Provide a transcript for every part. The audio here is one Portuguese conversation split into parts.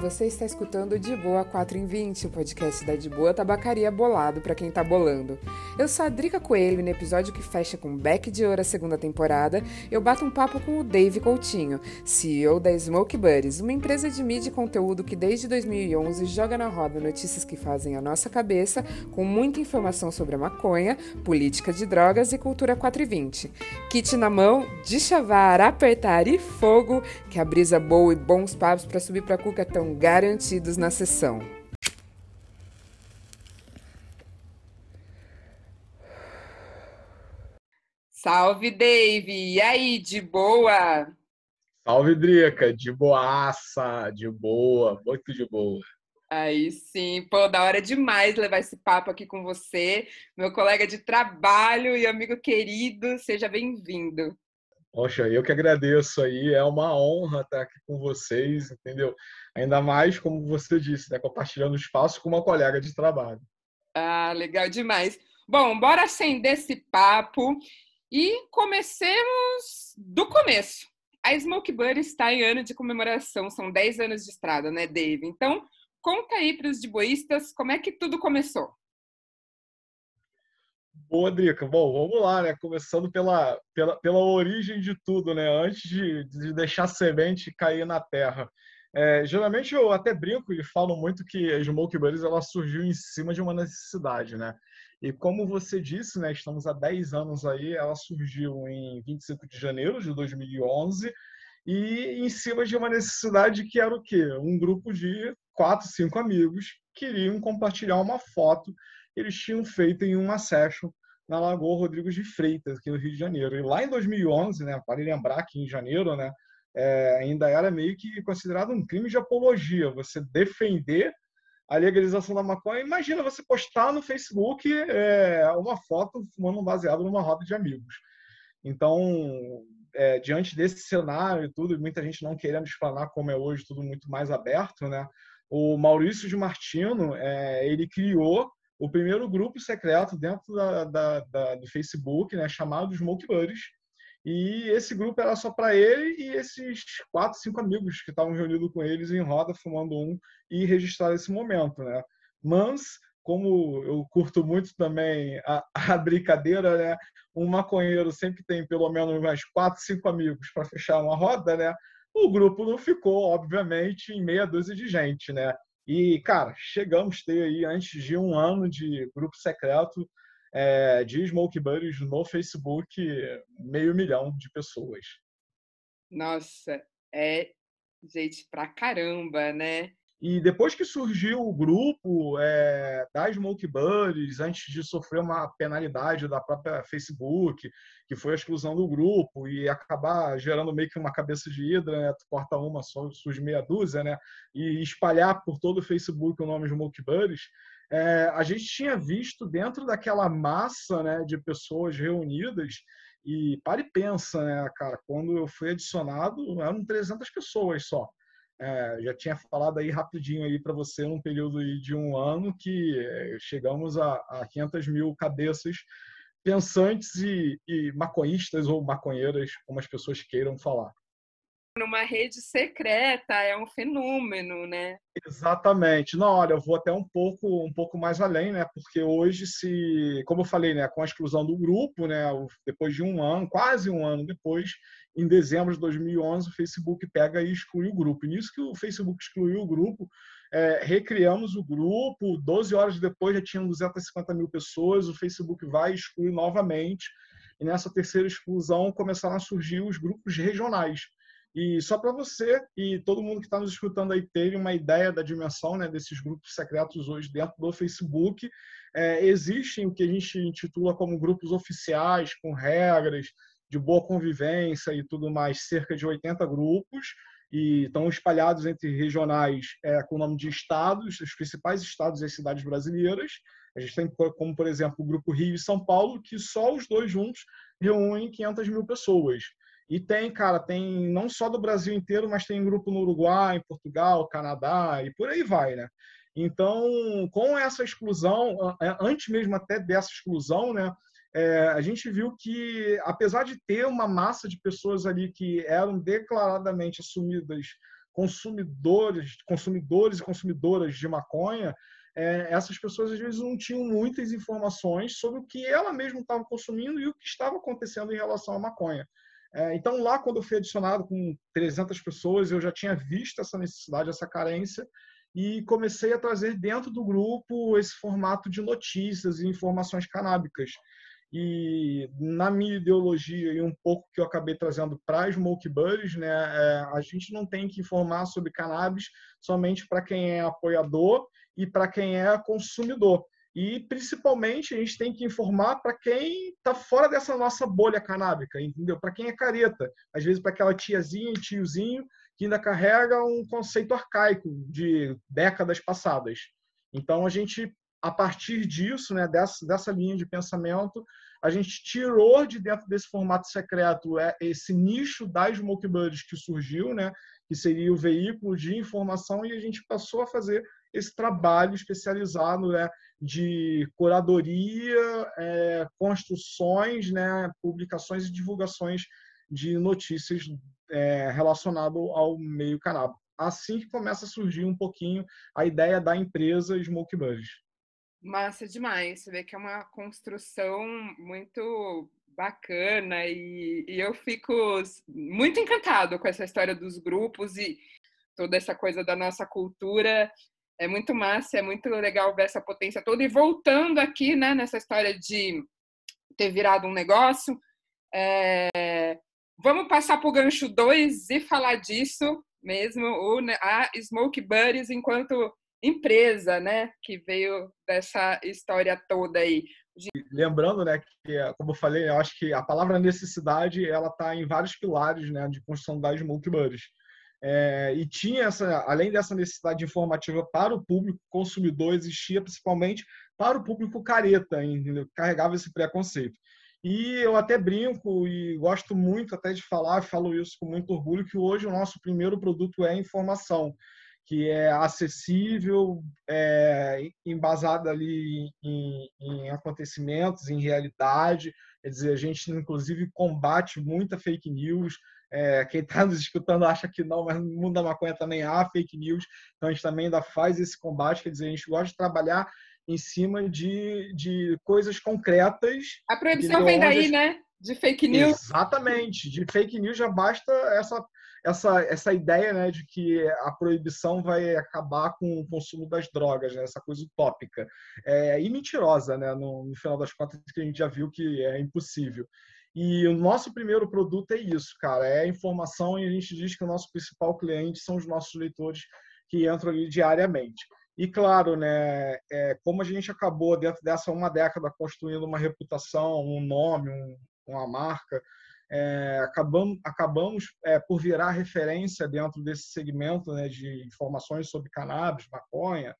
Você está escutando De Boa 4 em 20, o podcast da De Boa Tabacaria Bolado para quem tá bolando. Eu sou a Drica Coelho e no episódio que fecha com Beck de Ouro a segunda temporada, eu bato um papo com o Dave Coutinho, CEO da Smoke Buddies, uma empresa de mídia e conteúdo que desde 2011 joga na roda notícias que fazem a nossa cabeça com muita informação sobre a maconha, política de drogas e cultura 4 e 20. Kit na mão, de chavar, apertar e fogo, que a brisa boa e bons papos para subir para Cuca estão garantidos na sessão. Salve, Dave! E aí, de boa? Salve, Drica! De boaça, de boa, muito de boa. Aí sim, pô, da hora demais levar esse papo aqui com você, meu colega de trabalho e amigo querido, seja bem-vindo. Poxa, eu que agradeço aí, é uma honra estar aqui com vocês, entendeu? Ainda mais, como você disse, né, compartilhando espaço com uma colega de trabalho. Ah, legal demais. Bom, bora acender esse papo e comecemos do começo. A Smoke Buddy está em ano de comemoração, são 10 anos de estrada, né, Dave? Então, conta aí para os diboístas como é que tudo começou. Boa, Drica. Bom, vamos lá, né? Começando pela, pela, pela origem de tudo, né? Antes de, de deixar a semente cair na terra. É, geralmente eu até brinco e falo muito que a Smoke Buddies ela surgiu em cima de uma necessidade, né? E como você disse, né, estamos há 10 anos aí, ela surgiu em 25 de janeiro de 2011 e em cima de uma necessidade que era o quê? Um grupo de quatro, cinco amigos queriam compartilhar uma foto eles tinham feito em uma session na Lagoa Rodrigues de Freitas, aqui no Rio de Janeiro. E lá em 2011, né, para lembrar que em janeiro, né, é, ainda era meio que considerado um crime de apologia, você defender a legalização da maconha. Imagina você postar no Facebook é, uma foto fumando um baseado numa roda de amigos. Então, é, diante desse cenário e tudo, muita gente não querendo explanar como é hoje, tudo muito mais aberto, né? O Maurício de Martino, é, ele criou o primeiro grupo secreto dentro da, da, da, do Facebook, né, chamado Smoke Buddies. E esse grupo era só para ele e esses quatro, cinco amigos que estavam reunidos com eles em roda, fumando um, e registrar esse momento. Né? Mas, como eu curto muito também a, a brincadeira, né? um maconheiro sempre tem pelo menos mais quatro, cinco amigos para fechar uma roda, né? o grupo não ficou, obviamente, em meia dúzia de gente. Né? E, cara, chegamos a ter aí, antes de um ano de grupo secreto é, de Smoke Buddies no Facebook, meio milhão de pessoas. Nossa, é gente pra caramba, né? E depois que surgiu o grupo é, da Smoke Buddies, antes de sofrer uma penalidade da própria Facebook, que foi a exclusão do grupo e acabar gerando meio que uma cabeça de hidra, né? Tu corta uma, só surge meia dúzia, né? E espalhar por todo o Facebook o nome Smoke Buddies, é, a gente tinha visto dentro daquela massa né, de pessoas reunidas e para e pensa, né, cara, quando eu fui adicionado, eram 300 pessoas só. É, já tinha falado aí rapidinho aí para você num período de um ano que é, chegamos a, a 500 mil cabeças pensantes e, e maconhistas ou maconheiras, como as pessoas queiram falar numa rede secreta, é um fenômeno, né? Exatamente. Não, olha, eu vou até um pouco, um pouco mais além, né? Porque hoje, se, como eu falei, né, com a exclusão do grupo, né, depois de um ano, quase um ano depois, em dezembro de 2011, o Facebook pega e exclui o grupo. E nisso que o Facebook excluiu o grupo, é, recriamos o grupo, 12 horas depois já tinham 250 mil pessoas, o Facebook vai e exclui novamente. E nessa terceira exclusão começaram a surgir os grupos regionais e só para você e todo mundo que está nos escutando aí ter uma ideia da dimensão né, desses grupos secretos hoje dentro do Facebook, é, existem o que a gente intitula como grupos oficiais, com regras de boa convivência e tudo mais, cerca de 80 grupos, e estão espalhados entre regionais é, com o nome de estados, os principais estados e as cidades brasileiras. A gente tem como, por exemplo, o Grupo Rio e São Paulo, que só os dois juntos reúnem 500 mil pessoas. E tem, cara, tem não só do Brasil inteiro, mas tem grupo no Uruguai, em Portugal, Canadá e por aí vai, né? Então, com essa exclusão, é, antes mesmo até dessa exclusão, né, é, a gente viu que, apesar de ter uma massa de pessoas ali que eram declaradamente assumidas consumidores, consumidores e consumidoras de maconha, é, essas pessoas às vezes não tinham muitas informações sobre o que ela mesma estava consumindo e o que estava acontecendo em relação à maconha. É, então, lá, quando eu fui adicionado com 300 pessoas, eu já tinha visto essa necessidade, essa carência, e comecei a trazer dentro do grupo esse formato de notícias e informações canábicas. E na minha ideologia e um pouco que eu acabei trazendo para Smoke Buddies, né, é, a gente não tem que informar sobre cannabis somente para quem é apoiador e para quem é consumidor. E principalmente a gente tem que informar para quem está fora dessa nossa bolha canábica, entendeu? Para quem é careta, às vezes para aquela tiazinha e tiozinho que ainda carrega um conceito arcaico de décadas passadas. Então a gente, a partir disso, né, dessa, dessa linha de pensamento, a gente tirou de dentro desse formato secreto é, esse nicho das smoke buddies que surgiu, né, que seria o veículo de informação, e a gente passou a fazer esse trabalho especializado né, de curadoria, é, construções, né, publicações e divulgações de notícias é, relacionado ao meio canábico. Assim que começa a surgir um pouquinho a ideia da empresa Smoke Buddies. Massa demais, você vê que é uma construção muito bacana e, e, eu fico muito encantado com essa história dos grupos e toda essa coisa da nossa cultura. É muito massa, é muito legal ver essa potência toda. E voltando aqui, né, nessa história de ter virado um negócio, é, Vamos passar para o gancho 2 e falar disso mesmo, a Smoke Buddies enquanto empresa, né, que veio dessa história toda aí. Lembrando, né, que como eu falei, eu acho que a palavra necessidade ela está em vários pilares, né, de construção da Smoke Buddies. É, e tinha essa, além dessa necessidade informativa para o público consumidor, existia principalmente para o público careta, entendeu? carregava esse preconceito. E eu até brinco e gosto muito até de falar, falo isso com muito orgulho, que hoje o nosso primeiro produto é informação, que é acessível, é, embasada ali em, em acontecimentos, em realidade. Quer dizer, a gente inclusive combate muita fake news. É, quem está nos escutando acha que não, mas no mundo da maconha também há fake news, então a gente também ainda faz esse combate. Quer dizer, a gente gosta de trabalhar em cima de, de coisas concretas. A proibição vem daí, né? De fake news. Exatamente. De fake news já basta essa, essa, essa ideia né, de que a proibição vai acabar com o consumo das drogas, né, essa coisa utópica. É, e mentirosa, né, no, no final das contas, que a gente já viu que é impossível. E o nosso primeiro produto é isso, cara, é informação e a gente diz que o nosso principal cliente são os nossos leitores que entram ali diariamente. E claro, né, é, como a gente acabou dentro dessa uma década construindo uma reputação, um nome, um, uma marca, é, acabamos, acabamos é, por virar referência dentro desse segmento né, de informações sobre cannabis, maconha,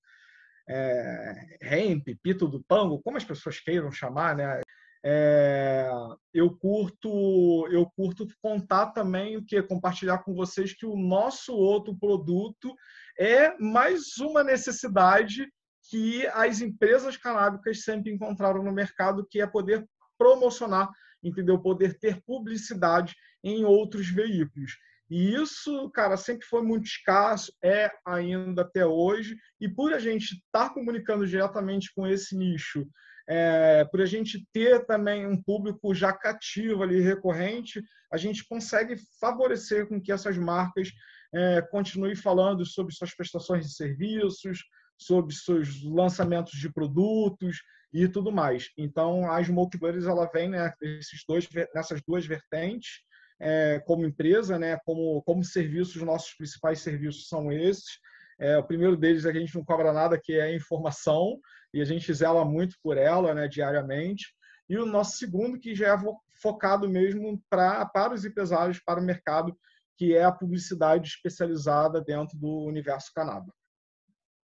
é, hemp, pito do pango, como as pessoas queiram chamar, né? É, eu curto eu curto contar também o que compartilhar com vocês que o nosso outro produto é mais uma necessidade que as empresas canábicas sempre encontraram no mercado, que é poder promocionar, entendeu? Poder ter publicidade em outros veículos. E isso, cara, sempre foi muito escasso, é ainda até hoje. E por a gente estar comunicando diretamente com esse nicho, é, por a gente ter também um público já cativo ali, recorrente, a gente consegue favorecer com que essas marcas é, continue falando sobre suas prestações de serviços, sobre seus lançamentos de produtos e tudo mais. Então, a Smoke Buddies ela vem né, nesses dois, nessas duas vertentes, é, como empresa, né, como, como serviço, os nossos principais serviços são esses. É, o primeiro deles é que a gente não cobra nada, que é a informação, e a gente zela muito por ela né, diariamente. E o nosso segundo, que já é focado mesmo pra, para os empresários, para o mercado, que é a publicidade especializada dentro do universo canábico.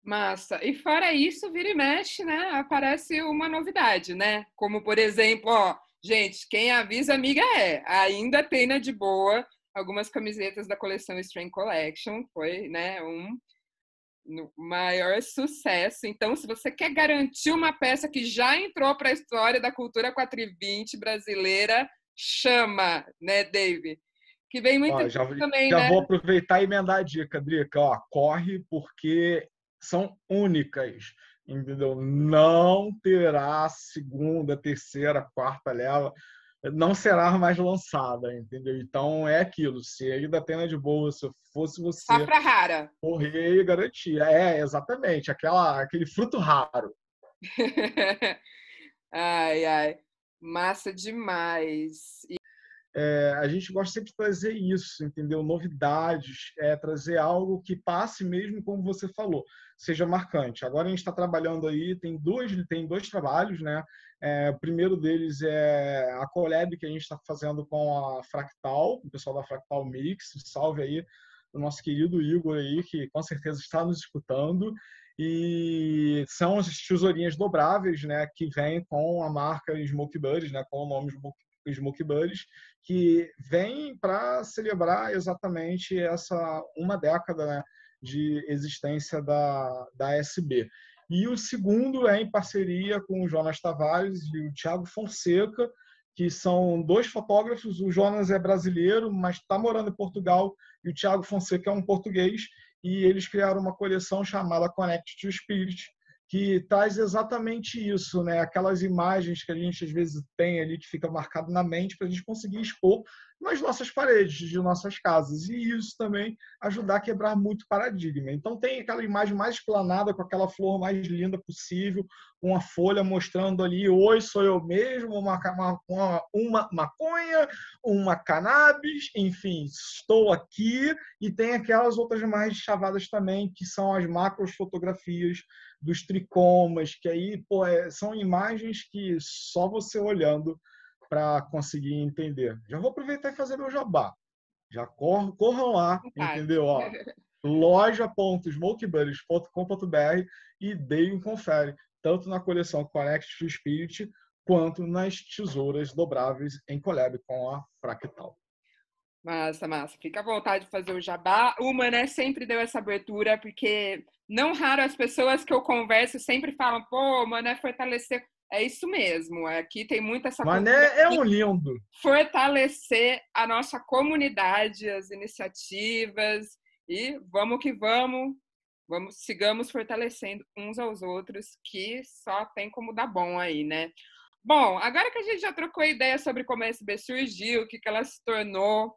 Massa. E fora isso, vira e mexe, né? Aparece uma novidade, né? Como, por exemplo, ó, gente, quem avisa amiga é. Ainda tem na de boa algumas camisetas da coleção Strain Collection. Foi, né, um maior sucesso. Então, se você quer garantir uma peça que já entrou para a história da cultura 420 brasileira, chama, né, Dave? Que vem muito Ó, já, também, já né? vou aproveitar e emendar a dica, Drica. Ó, corre porque são únicas, entendeu? Não terá segunda, terceira, quarta leva, não será mais lançada, entendeu? Então é aquilo. Se ainda tem de boa, se eu fosse você, Safra rara. correr e garantir. É, exatamente, aquela, aquele fruto raro. ai, ai. Massa demais. E É, a gente gosta sempre de trazer isso, entendeu? Novidades, é, trazer algo que passe mesmo como você falou, seja marcante. Agora a gente está trabalhando aí, tem dois, tem dois trabalhos, né? É, o primeiro deles é a collab que a gente está fazendo com a Fractal, o pessoal da Fractal Mix. Salve aí o nosso querido Igor aí, que com certeza está nos escutando. E são as tesourinhas dobráveis, né? Que vêm com a marca Smoke Buddies, né? Com o nome Smoke Buddies, que vem para celebrar exatamente essa uma década né, de existência da, da SB. E o segundo é em parceria com o Jonas Tavares e o Thiago Fonseca, que são dois fotógrafos. O Jonas é brasileiro, mas está morando em Portugal, e o Thiago Fonseca é um português, e eles criaram uma coleção chamada Connect to Spirit, que traz exatamente isso, né? Aquelas imagens que a gente às vezes tem ali que fica marcado na mente para a gente conseguir expor nas nossas paredes de nossas casas e isso também ajudar a quebrar muito paradigma. Então tem aquela imagem mais explanada com aquela flor mais linda possível, uma folha mostrando ali, oi, sou eu mesmo, uma, uma, uma maconha, uma cannabis, enfim, estou aqui e tem aquelas outras mais chavadas também que são as macros fotografias dos tricomas, que aí pô, é, são imagens que só você olhando para conseguir entender. Já vou aproveitar e fazer meu jabá. Já corram, corram lá, entendeu? Ó, loja.smokebuddies.com.br e deem um confere, tanto na coleção Connect to Spirit quanto nas tesouras dobráveis em collab com a Fractal. Massa, massa. Fica à vontade de fazer o jabá. O Mané sempre deu essa abertura, porque não raro as pessoas que eu converso sempre falam, pô, Mané fortalecer. É isso mesmo. Aqui tem muita essa Mané é um lindo. Fortalecer a nossa comunidade, as iniciativas e vamos que vamos. Vamos, sigamos fortalecendo uns aos outros, que só tem como dar bom aí, né? Bom, agora que a gente já trocou ideia sobre como a SB surgiu, o que, que ela se tornou,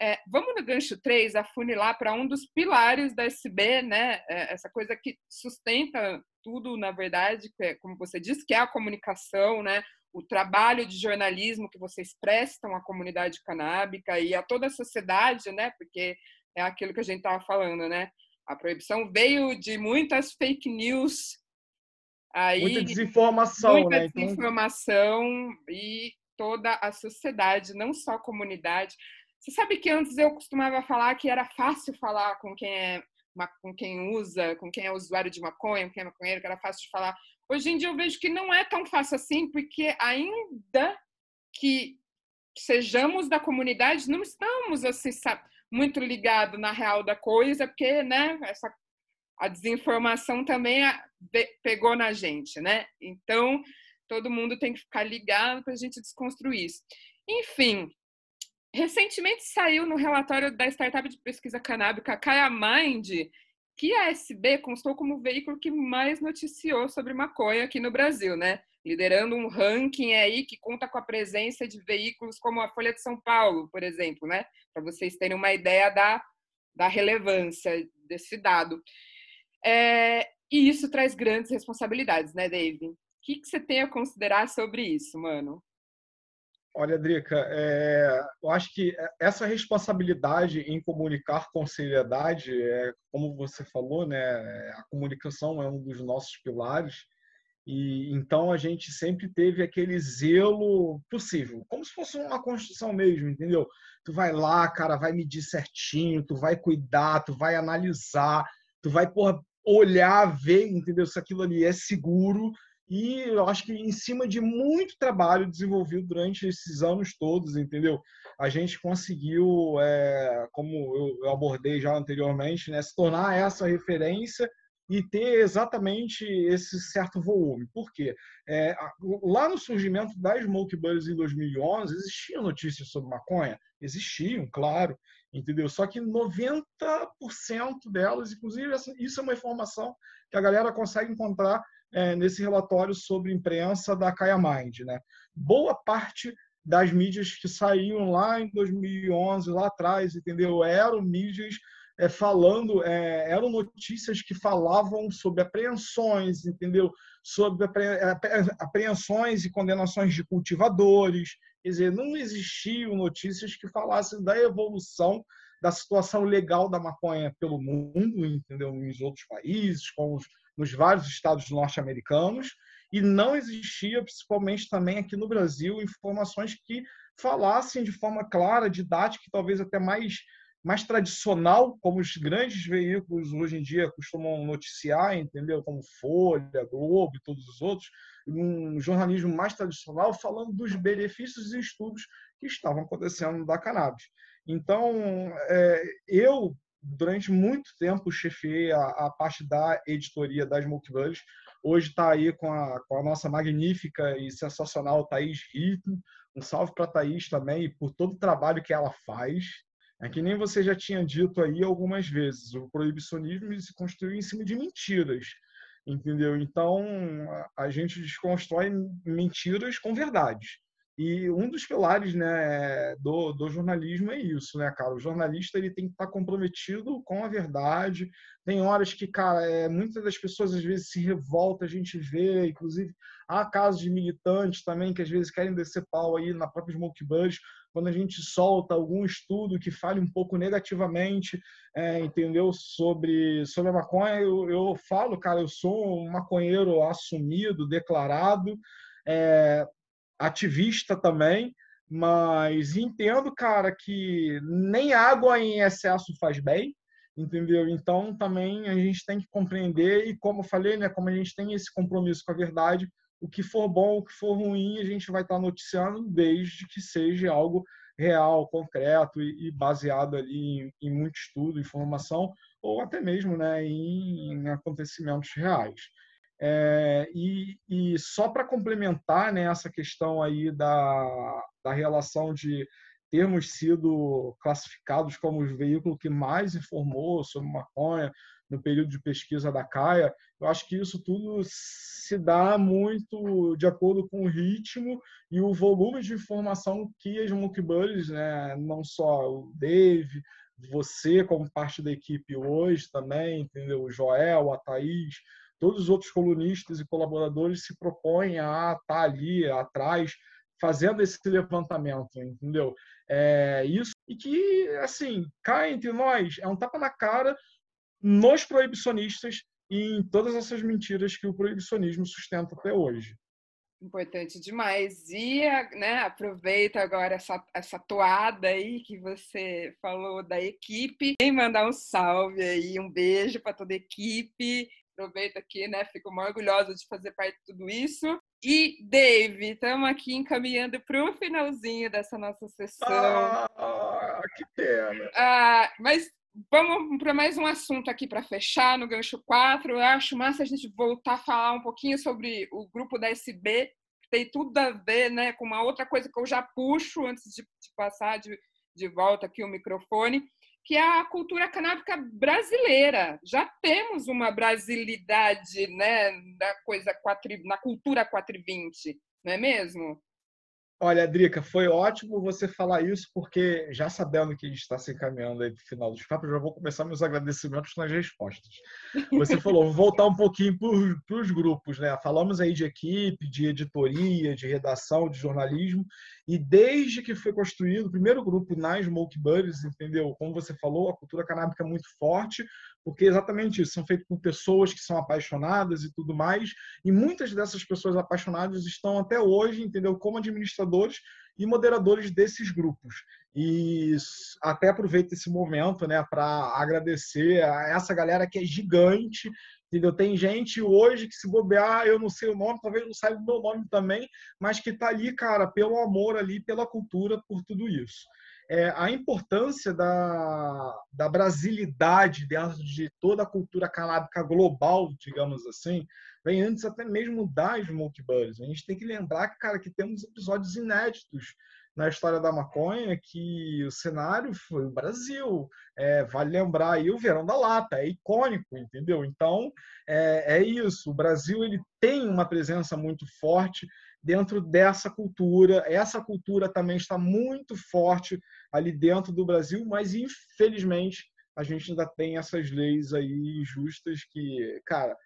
é, vamos no gancho 3 afunilar para um dos pilares da SB, né? É, essa coisa que sustenta tudo, na verdade, é, como você disse, que é a comunicação, né? O trabalho de jornalismo que vocês prestam à comunidade canábica e a toda a sociedade, né? Porque é aquilo que a gente estava falando, né? A proibição veio de muitas fake news Aí, muita desinformação, muita né? desinformação então... e toda a sociedade, não só a comunidade. Você sabe que antes eu costumava falar que era fácil falar com quem é com quem usa, com quem é usuário de maconha, com quem é maconheiro, que era fácil de falar. Hoje em dia eu vejo que não é tão fácil assim, porque ainda que sejamos da comunidade, não estamos assim, sabe, muito ligados na real da coisa, porque, né, essa a desinformação também pegou na gente, né? Então, todo mundo tem que ficar ligado para a gente desconstruir isso. Enfim, recentemente saiu no relatório da startup de pesquisa canábica Kaya Mind que a SB constou como o veículo que mais noticiou sobre maconha aqui no Brasil, né? Liderando um ranking aí que conta com a presença de veículos como a Folha de São Paulo, por exemplo, né? Para vocês terem uma ideia da, da relevância desse dado. É, e isso traz grandes responsabilidades, né, Dave? O que, que você tem a considerar sobre isso, mano? Olha, Drica, é, eu acho que essa responsabilidade em comunicar com seriedade, é, como você falou, né, a comunicação é um dos nossos pilares, e então a gente sempre teve aquele zelo possível, como se fosse uma construção mesmo, entendeu? Tu vai lá, cara, vai medir certinho, tu vai cuidar, tu vai analisar, tu vai porra, olhar, ver, entendeu? Se aquilo ali é seguro. E eu acho que em cima de muito trabalho desenvolvido durante esses anos todos, entendeu? A gente conseguiu, é, como eu abordei já anteriormente, né, se tornar essa referência e ter exatamente esse certo volume. Por quê? É, lá no surgimento das Smoke Buddies em 2011, existiam notícias sobre maconha? Existiam, claro, entendeu? Só que 90% delas, inclusive, isso é uma informação que a galera consegue encontrar é, nesse relatório sobre imprensa da Kaya Mind, né? Boa parte das mídias que saíam lá em 2011, lá atrás, entendeu? Eram mídias é, falando, é, eram notícias que falavam sobre apreensões, entendeu? Sobre apreensões e condenações de cultivadores. Quer dizer, não existiam notícias que falassem da evolução da situação legal da maconha pelo mundo, entendeu? Nos outros países, como nos vários estados norte-americanos, e não existia, principalmente também aqui no Brasil, informações que falassem de forma clara, didática, talvez até mais mais tradicional, como os grandes veículos hoje em dia costumam noticiar, entendeu? Como Folha, Globo e todos os outros, um jornalismo mais tradicional falando dos benefícios e estudos que estavam acontecendo da cannabis. Então, é, eu durante muito tempo chefiei a, a parte da editoria das Multibuds. Hoje está aí com a, com a nossa magnífica e sensacional Thaís Rito. Um salve para a Thaís também e por todo o trabalho que ela faz. É que nem você já tinha dito aí algumas vezes, o proibicionismo se construiu em cima de mentiras, entendeu? Então, a gente desconstrói mentiras com verdades. E um dos pilares né, do, do jornalismo é isso, né, cara? O jornalista ele tem que estar comprometido com a verdade. Tem horas que, cara, é, muitas das pessoas às vezes se revoltam, a gente vê, inclusive há casos de militantes também que às vezes querem descer pau aí na própria Smoke Budge, quando a gente solta algum estudo que fale um pouco negativamente, é, entendeu, sobre, sobre a maconha, eu, eu falo, cara, eu sou um maconheiro assumido, declarado, é, ativista também, mas entendo, cara, que nem água em excesso faz bem, entendeu? Então também a gente tem que compreender e como eu falei, né, como a gente tem esse compromisso com a verdade, o que for bom, o que for ruim, a gente vai estar noticiando desde que seja algo real, concreto e, baseado ali em, em muito estudo, informação ou até mesmo, né, em acontecimentos reais. É, e, e, só para complementar né, essa questão aí da, da relação de termos sido classificados como o veículo que mais informou sobre maconha no período de pesquisa da CAIA, eu acho que isso tudo se dá muito de acordo com o ritmo e o volume de informação que as Monkey né, não só o Dave, você como parte da equipe hoje também, entendeu? O Joel, a Thaís, todos os outros colunistas e colaboradores se propõem a estar ali atrás fazendo esse levantamento, entendeu? É isso e que assim cá entre nós é um tapa na cara nos proibicionistas e em todas essas mentiras que o proibicionismo sustenta até hoje. Importante demais. E né, aproveita agora essa, essa toada aí que você falou da equipe. E mandar um salve aí, um beijo para toda a equipe aproveito aqui, né? Fico muito orgulhosa de fazer parte de tudo isso. E, Dave, estamos aqui encaminhando para o finalzinho dessa nossa sessão. Ah, que pena! Ah, mas vamos para mais um assunto aqui para fechar no gancho 4. Eu acho massa a gente voltar a falar um pouquinho sobre o grupo da SB, que tem tudo a ver né, com uma outra coisa que eu já puxo antes de, de passar de, de volta aqui o microfone, que é a cultura canábica brasileira. Já temos uma brasilidade né, da coisa na cultura 420, não é mesmo? Olha, Drica, foi ótimo você falar isso, porque já sabendo que a gente está se encaminhando aí para o final dos papos, já vou começar meus agradecimentos nas respostas. Você falou, vou voltar um pouquinho para os grupos, né? Falamos aí de equipe, de editoria, de redação, de jornalismo, e desde que foi construído o primeiro grupo nas Smoke Buddies, entendeu? Como você falou, a cultura canábica é muito forte, porque é exatamente isso, são feitos por pessoas que são apaixonadas e tudo mais, e muitas dessas pessoas apaixonadas estão até hoje, entendeu, como administradores e moderadores desses grupos. E até aproveito esse momento, né, para agradecer a essa galera que é gigante, entendeu? Tem gente hoje que se bobear, eu não sei o nome, talvez não saiba o meu nome também, mas que está ali, cara, pelo amor ali, pela cultura, por tudo isso. É, a importância da, da brasilidade dentro de toda a cultura canábica global, digamos assim, vem antes até mesmo das Buddies. A gente tem que lembrar, cara, que temos episódios inéditos na história da maconha que o cenário foi o Brasil. É, vale lembrar aí o Verão da Lata, é icônico, entendeu? Então, é, é isso. O Brasil ele tem uma presença muito forte dentro dessa cultura. Essa cultura também está muito forte ali dentro do Brasil, mas infelizmente a gente ainda tem essas leis aí justas que, cara,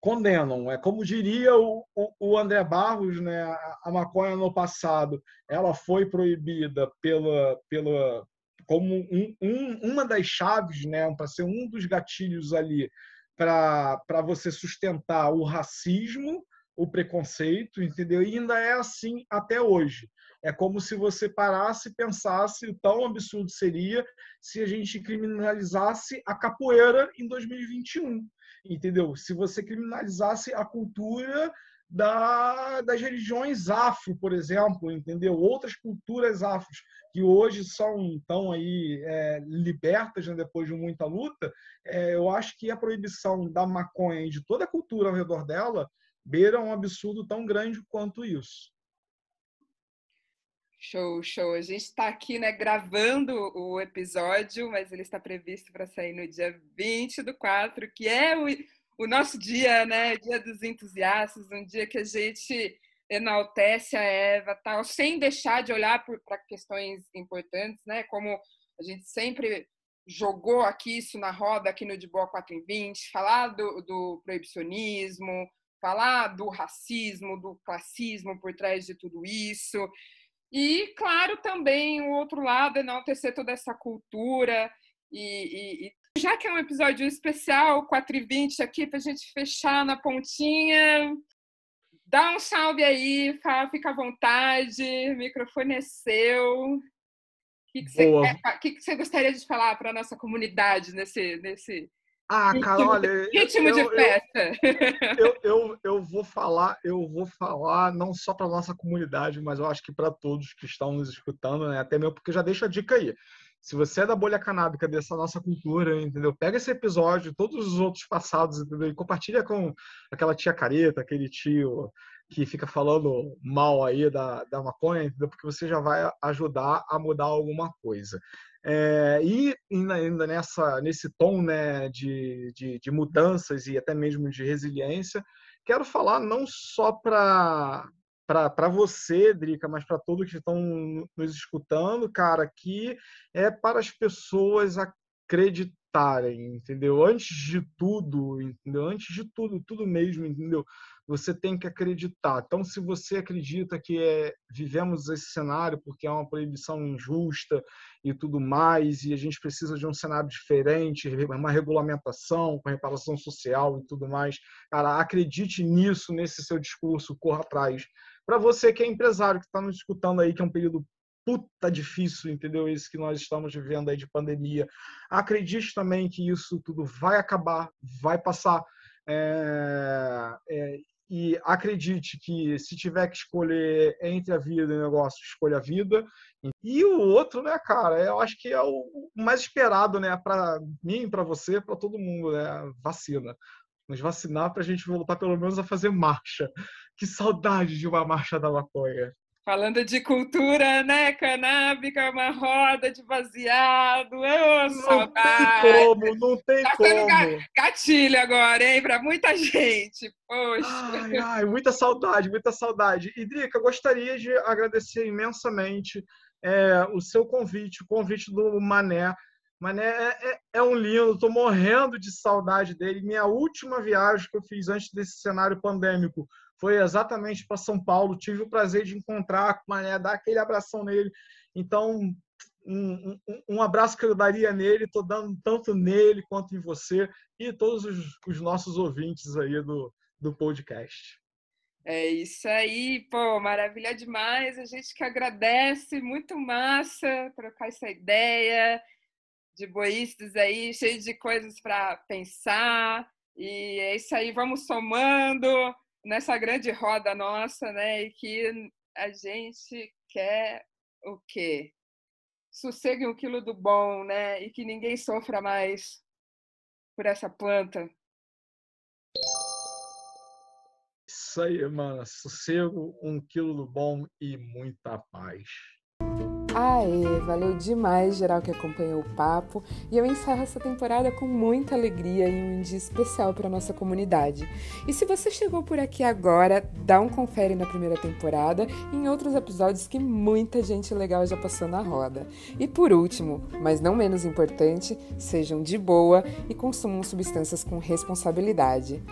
condenam. É como diria o, o, o, André Barros, né? A maconha no passado, ela foi proibida pela, pela como um, um, uma das chaves, né? Para ser um dos gatilhos ali para você sustentar o racismo, o preconceito, entendeu? E ainda é assim até hoje. É como se você parasse e pensasse o tão absurdo seria se a gente criminalizasse a capoeira em 2021 entendeu? Se você criminalizasse a cultura da, das religiões afro, por exemplo, entendeu? Outras culturas afros que hoje são tão aí é, libertas né, depois de muita luta, é, eu acho que a proibição da maconha e de toda a cultura ao redor dela beira um absurdo tão grande quanto isso. Show, show. A gente está aqui né, gravando o episódio, mas ele está previsto para sair no dia 20 do 4, que é o, o nosso dia, né? Dia dos entusiastas, um dia que a gente enaltece a Eva, tal, sem deixar de olhar para questões importantes, né? Como a gente sempre jogou aqui isso na roda, aqui no De Boa 4 em 20, falar do, do proibicionismo, falar do racismo, do classismo por trás de tudo isso. E, claro, também o outro lado, enaltecer toda essa cultura. E, e, e já que é um episódio especial, 4 e 20 aqui, para a gente fechar na pontinha, dá um salve aí, fica à vontade, o microfone é seu. O que, que, você, quer, que, que você gostaria de falar para a nossa comunidade nesse, nesse, ah, cara, olha. Ritmo eu, de festa. Eu, eu, eu, vou falar, eu vou falar não só para nossa comunidade, mas eu acho que para todos que estão nos escutando, né? Até mesmo porque já deixa a dica aí. Se você é da bolha canábica dessa nossa cultura, entendeu? Pega esse episódio, todos os outros passados, entendeu? E compartilha com aquela tia careta, aquele tio que fica falando mal aí da, da maconha, entendeu? Porque você já vai ajudar a mudar alguma coisa. É, e ainda nessa, nesse tom né, de, de, de, mudanças e até mesmo de resiliência, quero falar não só para para você, Drica, mas para todos que estão nos escutando, cara, que é para as pessoas acreditarem, entendeu? Antes de tudo, entendeu? Antes de tudo, tudo mesmo, entendeu? Você tem que acreditar. Então, se você acredita que é, vivemos esse cenário porque é uma proibição injusta e tudo mais, e a gente precisa de um cenário diferente, uma regulamentação com reparação social e tudo mais, cara, acredite nisso, nesse seu discurso, corra atrás. Para você que é empresário, que está nos escutando aí, que é um período puta difícil, entendeu? Isso que nós estamos vivendo aí de pandemia. Acredite também que isso tudo vai acabar, vai passar. É, é, e acredite que se tiver que escolher entre a vida e o negócio, escolha a vida. E o outro, né, cara, eu acho que é o mais esperado, né, para mim, para você, para todo mundo, né, vacina. Nos vacinar para a gente voltar pelo menos a fazer marcha. Que saudade de uma marcha da maconha. Falando de cultura, né? Canábica, uma roda de baseado. Não saudade. tem como, não tem tá como. gatilho agora, hein? Para muita gente. Poxa. Ai, ai, muita saudade, muita saudade. E, Drica, gostaria de agradecer imensamente é, o seu convite, o convite do Mané. Mané é, é, é um lindo, estou morrendo de saudade dele. Minha última viagem que eu fiz antes desse cenário pandêmico foi exatamente para São Paulo. Tive o prazer de encontrar com Mané, dar aquele abração nele. Então, um, um, um, abraço que eu daria nele, estou dando tanto nele quanto em você e todos os, os, nossos ouvintes aí do, do podcast. É isso aí, pô, maravilha demais. A gente que agradece, muito massa trocar essa ideia de boístas aí, cheio de coisas para pensar. E é isso aí, vamos somando nessa grande roda nossa, né? E que a gente quer o quê? sossego e um quilo do bom, né? E que ninguém sofra mais por essa planta. Isso aí, mano. Sossego, um quilo do bom e muita paz. Aê, valeu demais geral que acompanhou o papo e eu encerro essa temporada com muita alegria e um dia especial para nossa comunidade. E se você chegou por aqui agora, dá um confere na primeira temporada e em outros episódios que muita gente legal já passou na roda. E por último, mas não menos importante, sejam de boa e consumam substâncias com responsabilidade.